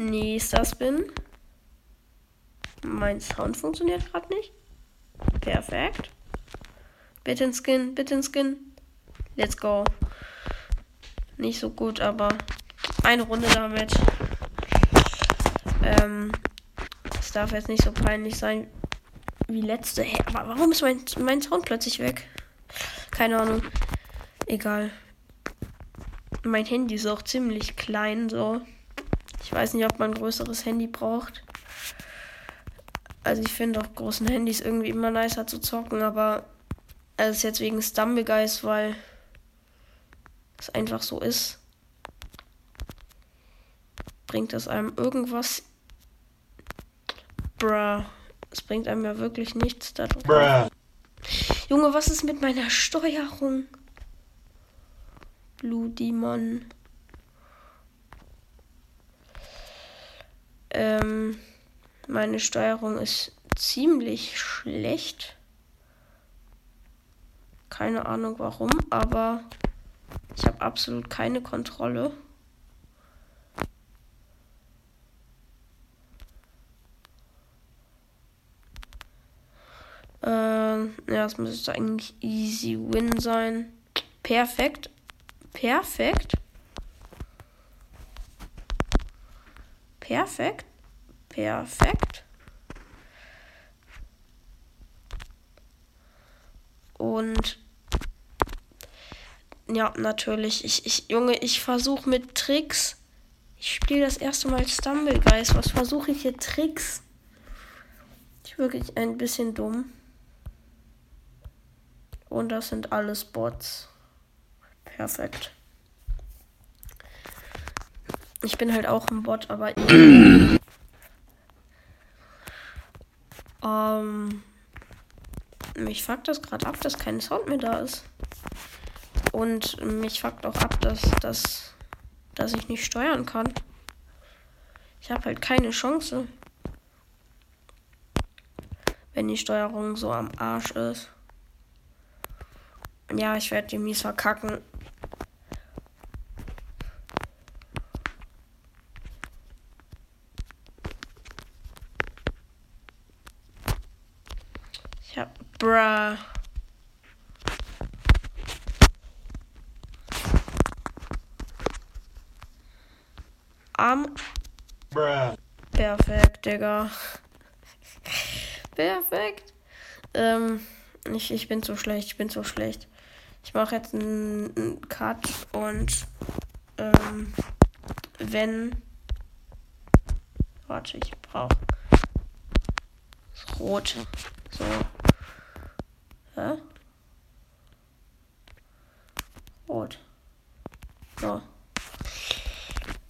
Nächster Spin. Mein Sound funktioniert gerade nicht. Perfekt. Bitte ein Skin, bitte ein Skin. Let's go. Nicht so gut, aber eine Runde damit. Ähm, es darf jetzt nicht so peinlich sein wie letzte. Hey, aber warum ist mein, mein Sound plötzlich weg? Keine Ahnung. Egal. Mein Handy ist auch ziemlich klein, so. Ich weiß nicht, ob man ein größeres Handy braucht. Also ich finde auch großen Handys irgendwie immer nicer zu zocken, aber es ist jetzt wegen Stumblegeist, weil es einfach so ist. Bringt das einem irgendwas? Bruh. Es bringt einem ja wirklich nichts darüber. Junge, was ist mit meiner Steuerung? Blue Demon. Ähm, meine Steuerung ist ziemlich schlecht. Keine Ahnung warum, aber ich habe absolut keine Kontrolle. Ähm, ja, es müsste eigentlich easy win sein. Perfekt. Perfekt. Perfekt. Perfekt. Und ja, natürlich. Ich, ich, Junge, ich versuche mit Tricks. Ich spiele das erste Mal Stumblegeist. Was versuche ich hier Tricks? Ich wirklich ein bisschen dumm. Und das sind alles Bots. Perfekt. Ich bin halt auch ein Bot, aber ich. ähm, mich fuckt das gerade ab, dass kein Sound mehr da ist. Und mich fuckt auch ab, dass, dass, dass ich nicht steuern kann. Ich habe halt keine Chance. Wenn die Steuerung so am Arsch ist. Ja, ich werde die mies verkacken. Ich hab. Bruh. Arm. Bruh. Perfekt, Digga. Perfekt. Ähm, ich, ich bin so schlecht, ich bin so schlecht. Ich mache jetzt einen, einen Cut und ähm, wenn. Warte, ich brauche rot. So. Hä? Rot. So.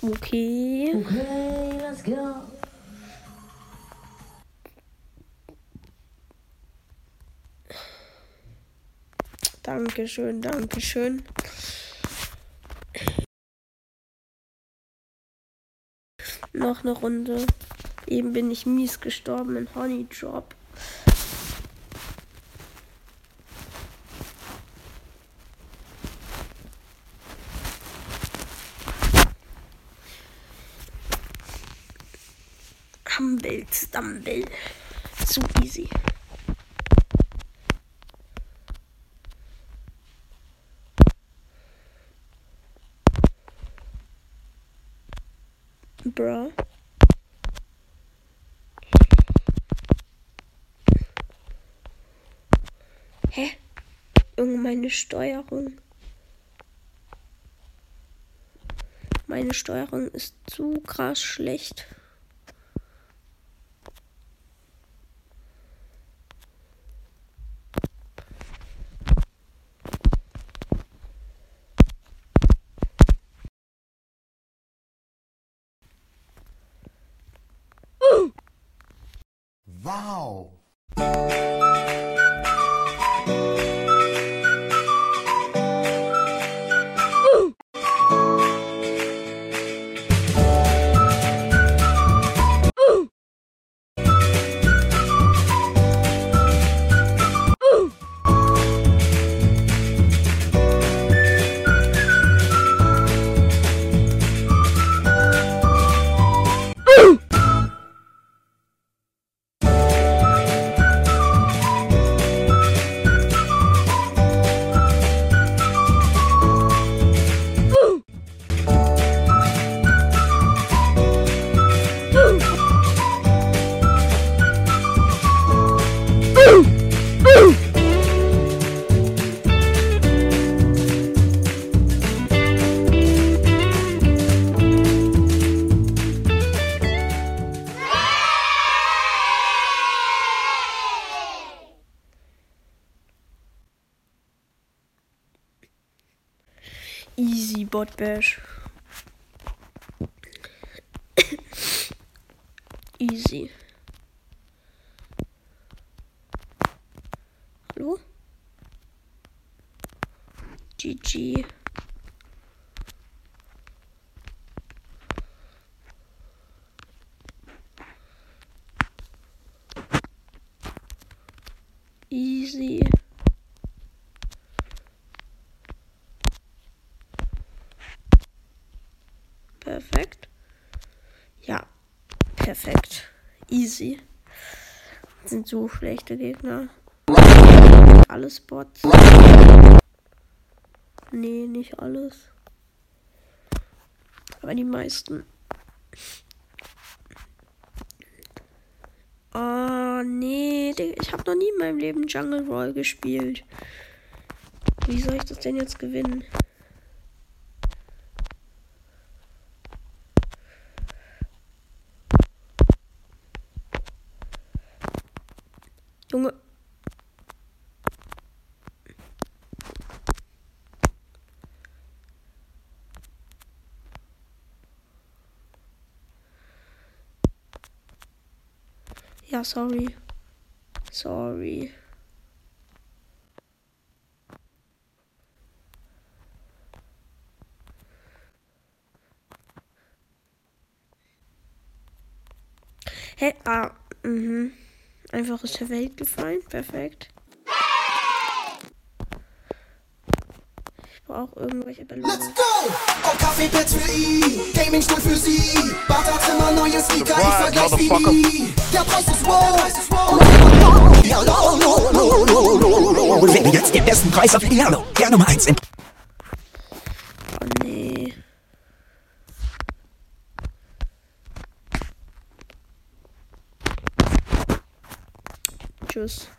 Okay. Okay, let's go. Dankeschön, Dankeschön. Noch eine Runde. Eben bin ich mies gestorben in Honey Drop. Stumble, Stumble. Zu easy. Bruh. Hä? Irgend meine Steuerung. Meine Steuerung ist zu krass schlecht. Wow. Easy Bot Bash. Easy. Perfekt. Ja, perfekt. Easy. Sind so schlechte Gegner. Alles Bots. Nee, nicht alles. Aber die meisten. Oh, nee. Ich habe noch nie in meinem Leben Jungle Roll gespielt. Wie soll ich das denn jetzt gewinnen? Junge. Ja, sorry. Sorry. Hä? Ah, mhm. Einfach ist der Welt gefallen. Perfekt. Ich brauche irgendwelche Belohnungen. Let's go! Auf Kaffeepads für ihn, Gamingstuhl für sie. Badezimmer, neue Sneaker, ich vergleich wie nie. Der Preis ist wow. Ja, no, no, no, no, no, no. Wähle jetzt den besten Preis auf Piano. Der Nummer 1 im Tschüss.